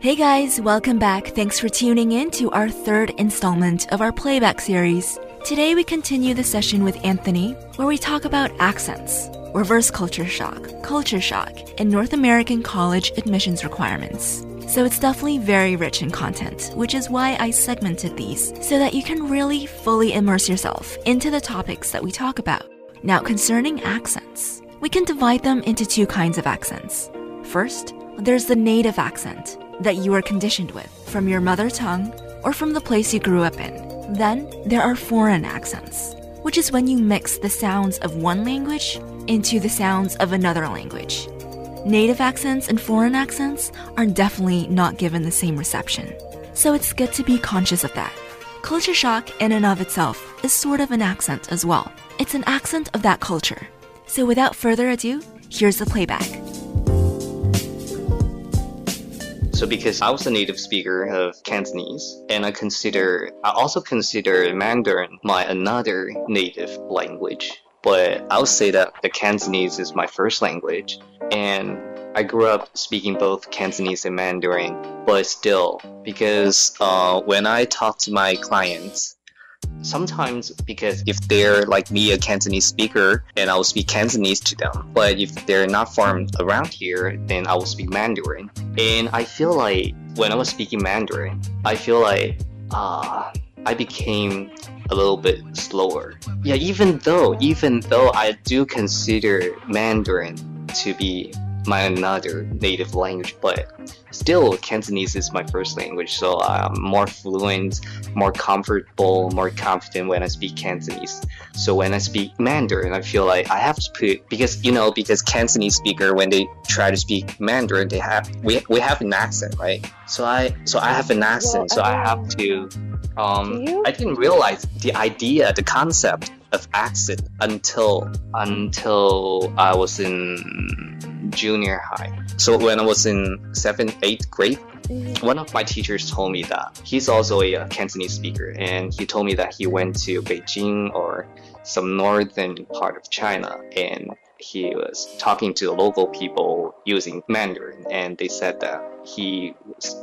Hey guys, welcome back. Thanks for tuning in to our third installment of our playback series. Today we continue the session with Anthony, where we talk about accents, reverse culture shock, culture shock, and North American college admissions requirements. So it's definitely very rich in content, which is why I segmented these so that you can really fully immerse yourself into the topics that we talk about. Now, concerning accents, we can divide them into two kinds of accents. First, there's the native accent that you are conditioned with from your mother tongue or from the place you grew up in. Then there are foreign accents, which is when you mix the sounds of one language into the sounds of another language. Native accents and foreign accents are definitely not given the same reception, so it's good to be conscious of that. Culture shock, in and of itself, is sort of an accent as well. It's an accent of that culture. So without further ado, here's the playback. So because I was a native speaker of Cantonese, and I consider I also consider Mandarin my another native language. But I would say that the Cantonese is my first language, and I grew up speaking both Cantonese and Mandarin. But still, because uh, when I talk to my clients, sometimes because if they're like me a cantonese speaker then i will speak cantonese to them. But if they're not from around here then i will speak mandarin. And i feel like when i was speaking mandarin i feel like uh, i became a little bit slower. Yeah even though even though i do consider mandarin to be my another native language, but still Cantonese is my first language, so I'm more fluent, more comfortable, more confident when I speak Cantonese. So when I speak Mandarin, I feel like I have to put because you know because Cantonese speaker when they try to speak Mandarin, they have we we have an accent, right? So I so I have an accent, well, so I have to. Um, I didn't realize the idea, the concept of accent until until I was in junior high. So when I was in seventh, eighth grade, one of my teachers told me that he's also a uh, Cantonese speaker, and he told me that he went to Beijing or some northern part of China, and he was talking to local people using Mandarin, and they said that he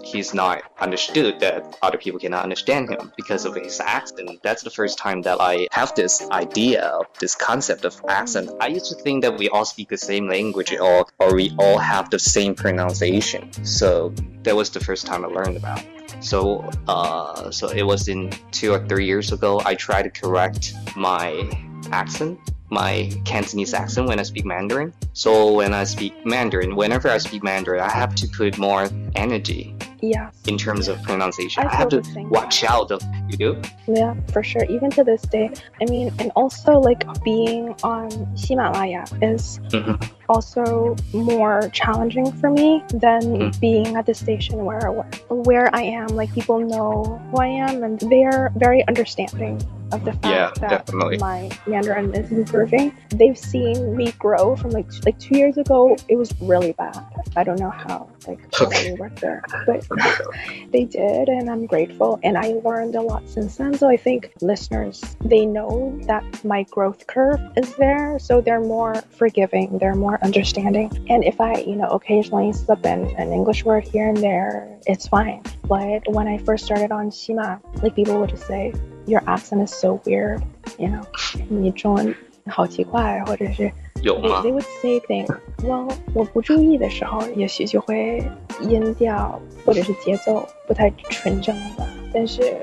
he's not understood that other people cannot understand him because of his accent. That's the first time that I have this idea of this concept of accent. I used to think that we all speak the same language or or we all have the same pronunciation. So that was the first time I learned about. So uh, so it was in two or three years ago. I tried to correct my accent my Cantonese accent when I speak Mandarin. So when I speak Mandarin, whenever I speak Mandarin, I have to put more energy. Yeah. In terms of pronunciation, I, I have to watch out. Of, you do? Yeah, for sure. Even to this day, I mean, and also like being on Himalaya is mm-hmm. also more challenging for me than mm-hmm. being at the station where where I am. Like people know who I am, and they are very understanding of the fact yeah, that definitely. my Mandarin is improving. They've seen me grow from like like two years ago. It was really bad. I don't know how like okay. worked there, but they did, and I'm grateful. And I learned a lot since then. So I think listeners they know that my growth curve is there, so they're more forgiving. They're more understanding. And if I you know occasionally slip in an English word here and there, it's fine. But when I first started on Shima, like people would just say, your accent is so weird, you know，你中文好奇怪，或者是有吗？They would say things. Well，我不注意的时候，也许就会音调或者是节奏不太纯正吧。但是，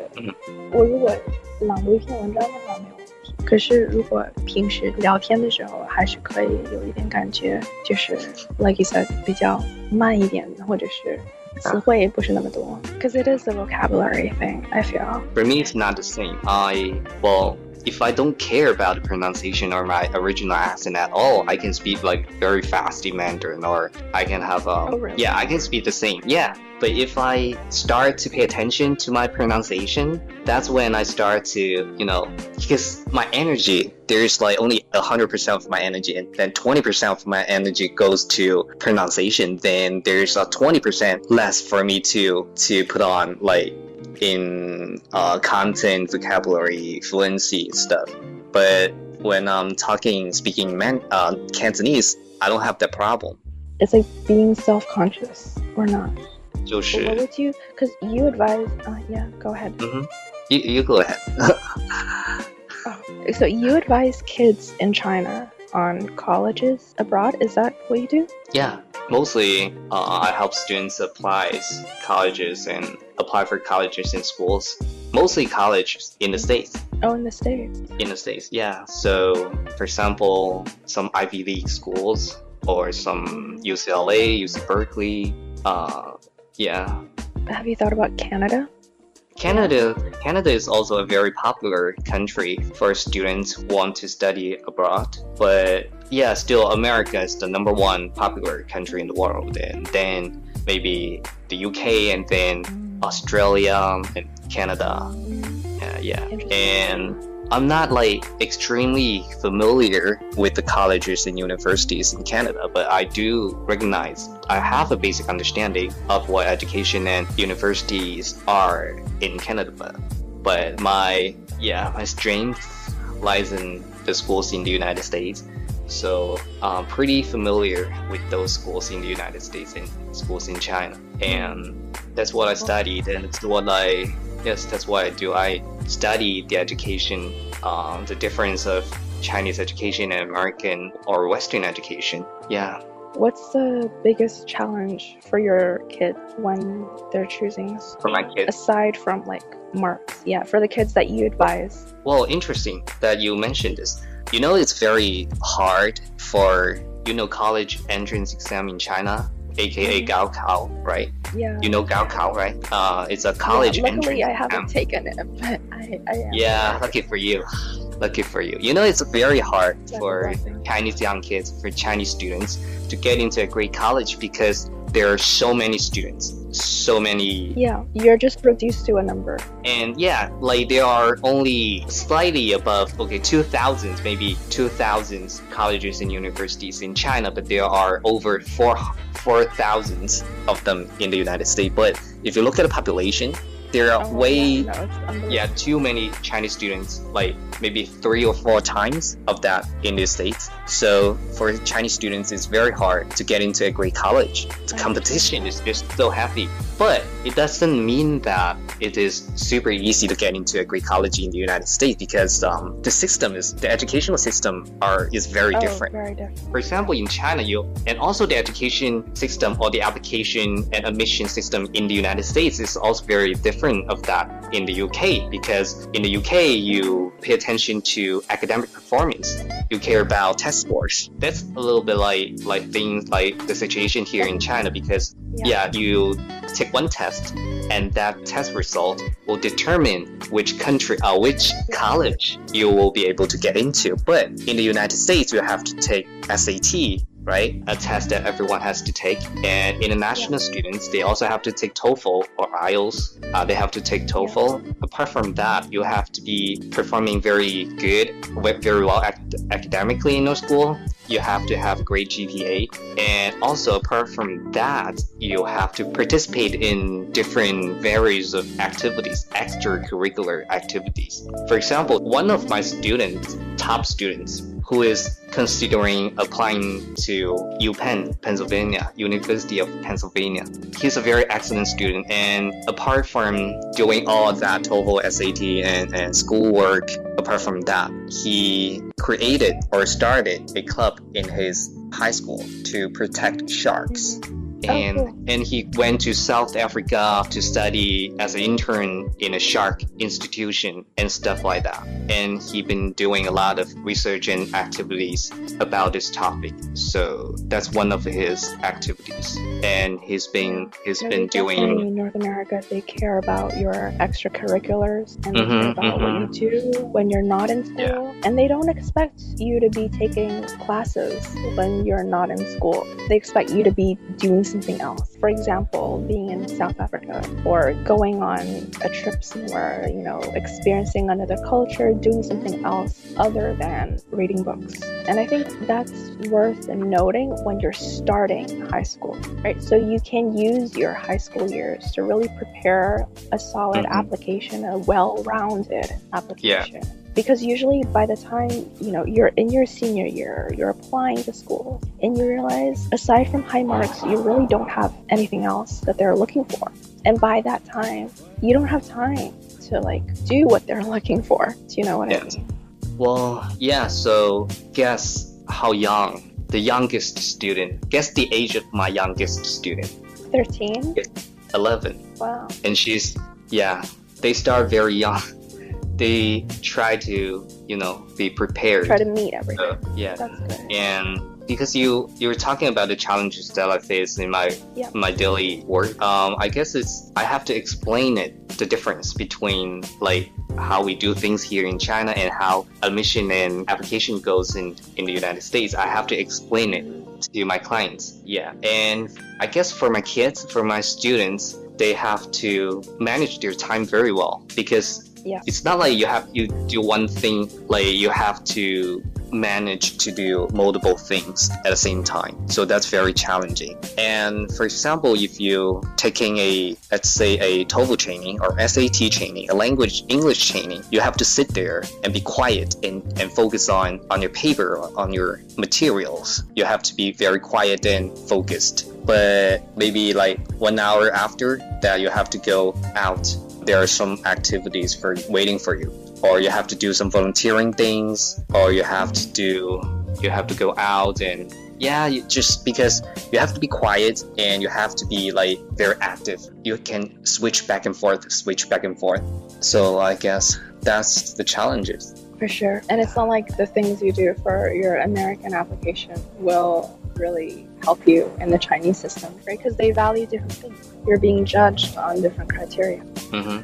我如果朗读一篇文章的话，没有问题。可是如果平时聊天的时候，还是可以有一点感觉，就是 like you said 比较慢一点，或者是。Because it is a vocabulary thing. I feel. For me, it's not the same. I well, if I don't care about the pronunciation or my original accent at all, I can speak like very fast in Mandarin, or I can have um, oh, really? yeah, I can speak the same. Yeah, but if I start to pay attention to my pronunciation, that's when I start to, you know, because my energy, there's like only 100% of my energy, and then 20% of my energy goes to pronunciation. Then there's a 20% less for me to to put on like in uh, content, vocabulary, fluency stuff. But when I'm talking, speaking man, uh, Cantonese, I don't have that problem. It's like being self-conscious or not 就 what 是 would you? Because you advise. Uh, yeah, go ahead. you you go ahead. So you advise kids in China on colleges abroad. Is that what you do? Yeah, mostly uh, I help students apply colleges and apply for colleges and schools. Mostly colleges in the states. Oh, in the states. In the states, yeah. So, for example, some Ivy League schools or some UCLA, UC Berkeley. Uh, yeah, Have you thought about Canada? Canada. Canada is also a very popular country for students who want to study abroad. But yeah, still America is the number one popular country in the world, and then maybe the UK, and then Australia and Canada. Uh, yeah, and I'm not like extremely familiar with the colleges and universities in Canada, but I do recognize I have a basic understanding of what education and universities are in Canada. But, but my yeah, my strength lies in the schools in the United States. So I'm pretty familiar with those schools in the United States and schools in China, and that's what I studied, and it's what I yes, that's what I do. I study the education, um, the difference of Chinese education and American or Western education. Yeah. What's the biggest challenge for your kids when they're choosing? For my kids. Aside from like marks, yeah, for the kids that you advise. Well, interesting that you mentioned this. You know, it's very hard for you know college entrance exam in China, aka Gaokao, right? Yeah. You know Gaokao, right? Uh, it's a college yeah, entrance luckily, I haven't taken it, but I, I am. Yeah, lucky for you. Lucky for you. You know, it's very hard That's for. Chinese young kids, for Chinese students to get into a great college because there are so many students, so many Yeah, you're just reduced to a number. and yeah, like there are only slightly above, okay, 2,000, maybe 2,000 colleges and universities in China, but there are over 4 4,000 of them in the United States. But if you look at the population, there are Oh, way, yeah, no, yeah, too many Chinese students, like maybe three or four times of that in the States. So for Chinese students, it's very hard to get into a great college. The competition is just so heavy. But it doesn't mean that it is super easy to get into a great college in the United States because um, the system is the educational system are is very oh, different. Very different. For example, in China, you and also the education system or the application and admission system in the United States is also very different of that in the UK because in the UK you pay attention to academic performance. You care about test scores. That's a little bit like like things like the situation here in China because yeah, you take one test and that test result will determine which country uh, which college you will be able to get into but in the united states you have to take sat right? A test that everyone has to take. And international students they also have to take toefl or ielts uh, they have to take toefl. Apart from that you have to be performing very good very well ac- academically in your school. You have to have a great GPA. And also, apart from that, you have to participate in different varieties of activities, extracurricular activities. For example, one of my students, top students, who is considering applying to UPenn, Pennsylvania, University of Pennsylvania. He's a very excellent student, and apart from doing all that TOEFL, SAT, and, and schoolwork, apart from that, he created or started a club in his high school to protect sharks. Oh, and, cool. and he went to South Africa to study as an intern in a shark institution and stuff like that. And he's been doing a lot of research and activities about this topic. So that's one of his activities. And he's been he's No, been doing in North America. They care about your extracurriculars and they care mm-hmm, about what you mm-hmm. do when you're not in school. Yeah. And they don't expect you to be taking classes when you're not in school. They expect you to be doing something else. For example, being in South Africa or going on a trip somewhere, you know, experiencing another culture, doing something else other than reading books. And I think that's worth noting when you're starting high school, right? So you can use your high school years to really prepare a solid Mhm. application, a well rounded application. Because usually by the time you know you're in your senior year you're applying to school and you realize aside from high marks you really don't have anything else that they're looking for and by that time you don't have time to like do what they're looking for do you know what Yes. i mean Well, yeah, so guess how young the youngest student, guess the age of my youngest student, 13 11. wow And she's, yeah, they start very young. They try to, you know, be prepared. try to meet everything Uh, yeah. that's good and because you you were talking about the challenges that I face in my Yeah. my daily work, um, I guess it's I have to explain it the difference between like how we do things here in China and how admission and application goes in in the United States. I have to explain it to my clients. Yeah, and I guess for my kids, for my students, they have to manage their time very well because yeah. It's not like you have you do one thing like you have to manage to do multiple things at the same time. So that's very challenging. And for example if you taking a let's say a TOEFL training or SAT training a language English training you have to sit there and be quiet and, and focus on on your paper on your materials. You have to be very quiet and focused. But maybe like one hour after that you have to go out there are some activities for waiting for you. Or you have to do some volunteering things or you have to do you have to go out and yeah you, just because you have to be quiet and you have to be like very active. You can switch back and forth switch back and forth. So i guess that's the challenges. For sure. And it's not like the things you do for your American application will really help you in the Chinese system, right? Because they value different things. You're being judged on different criteria. hmm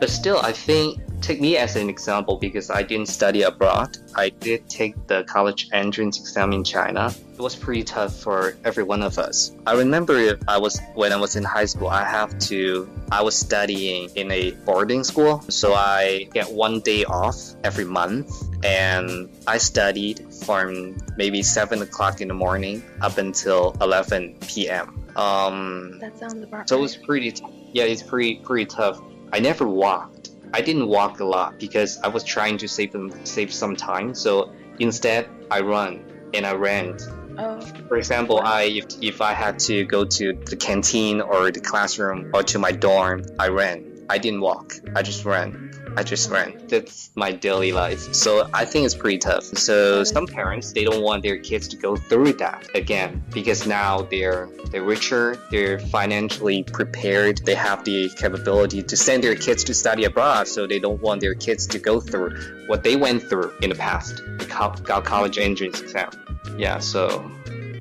But still, I think take me as an example because I didn't study abroad. I did take the college entrance exam in China. It was pretty tough for every one of us. I remember I was when I was in high school. I have to. I was studying in a boarding school, so I get one day off every month, and I studied from maybe seven o'clock in the morning up until eleven p.m. Um, That sounds about so it was pretty, t- yeah, it's pretty pretty tough. I never walked. I didn't walk a lot because I was trying to save them save some time. So instead, I run and I ran. Oh, For example, I if, if I had to go to the canteen or the classroom or to my dorm, I ran. I didn't walk. I just ran. I just ran. That's my daily life. So I think it's pretty tough. So some parents they don't want their kids to go through that again because now they're they're richer, they're financially prepared, they have the capability to send their kids to study abroad. So they don't want their kids to go through what they went through in the past, the co- co- college entrance exam. Yeah. So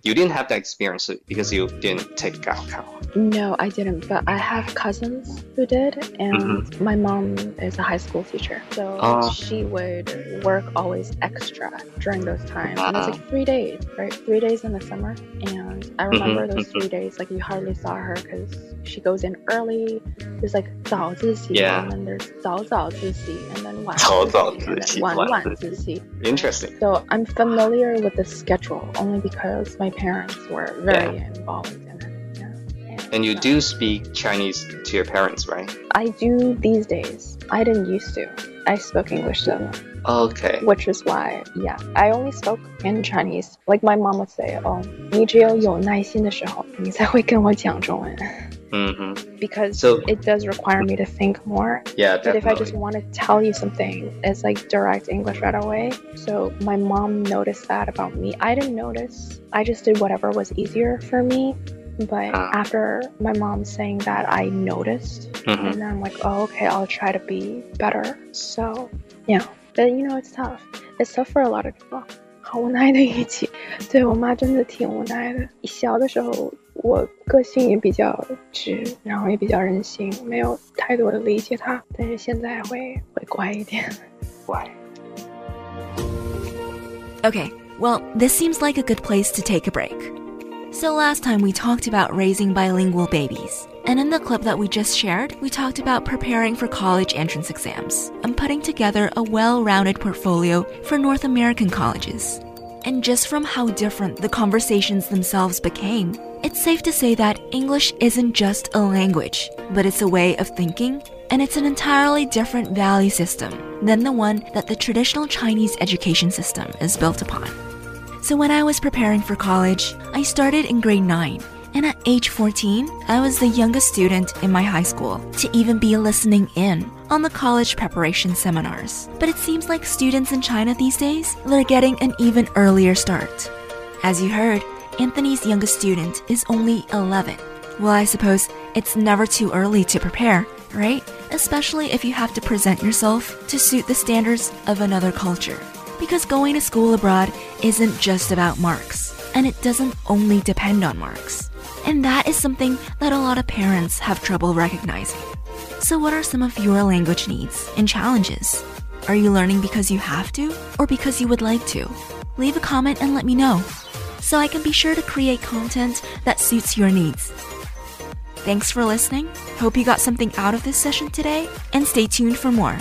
you didn't have that experience because you didn't take Gaokao. no, I didn't. But I have cousins who did, and my mom is a high school teacher. So Oh. she would work always extra during those times. And it's Ah. like three days, right? Three days in the summer. And I remember Mhm, those three days, like you hardly saw her because she goes in early. There's like 早自习, Yeah. and then there's 早早自习, and then 晚早早自习, and 自习， then 晚晚晚自自习. Interesting. So I'm familiar with the schedule only because my parents were very involved in it. Yeah. And you so- do speak Chinese to your parents, right? I do these days. I didn't used to. I spoke English to them, Okay. which is why, yeah, I only spoke in Chinese. Like my mom would say, "Oh, 你只有有耐心的时候，你才会跟我讲中文." Mm-hmm. Because So- it does require me to think more. Yeah, But if I definitely. just want to tell you something, it's like direct English right away. So my mom noticed that about me. I didn't notice. I just did whatever was easier for me. But Ah. after my mom saying that, I noticed. Mhm. And then I'm like, oh, okay, I'll try to be better. So, yeah. But you know, it's tough. It's tough for a lot of people. 好无奈的一起，对我妈真的挺无奈的。小的时候， 我个性也比较直，然后也比较任性，没有太多的理解她。但是现在会会乖一点。 Why? Okay, well, this seems like a good place to take a break. So, last time we talked about raising bilingual babies. And in the clip that we just shared, we talked about preparing for college entrance exams and putting together a well rounded portfolio for North American colleges. And just from how different the conversations themselves became, it's safe to say that English isn't just a language, but it's a way of thinking and it's an entirely different value system than the one that the traditional Chinese education system is built upon. So when I was preparing for college, I started in grade 9 and at age 14, I was the youngest student in my high school to even be listening in on the college preparation seminars. But it seems like students in China these days, they're getting an even earlier start. As you heard, Anthony's youngest student is only 11. Well, I suppose it's never too early to prepare, right? Especially if you have to present yourself to suit the standards of another culture. Because going to school abroad isn't just about marks, and it doesn't only depend on marks. And that is something that a lot of parents have trouble recognizing. So, what are some of your language needs and challenges? Are you learning because you have to or because you would like to? Leave a comment and let me know so I can be sure to create content that suits your needs. Thanks for listening. Hope you got something out of this session today, and stay tuned for more.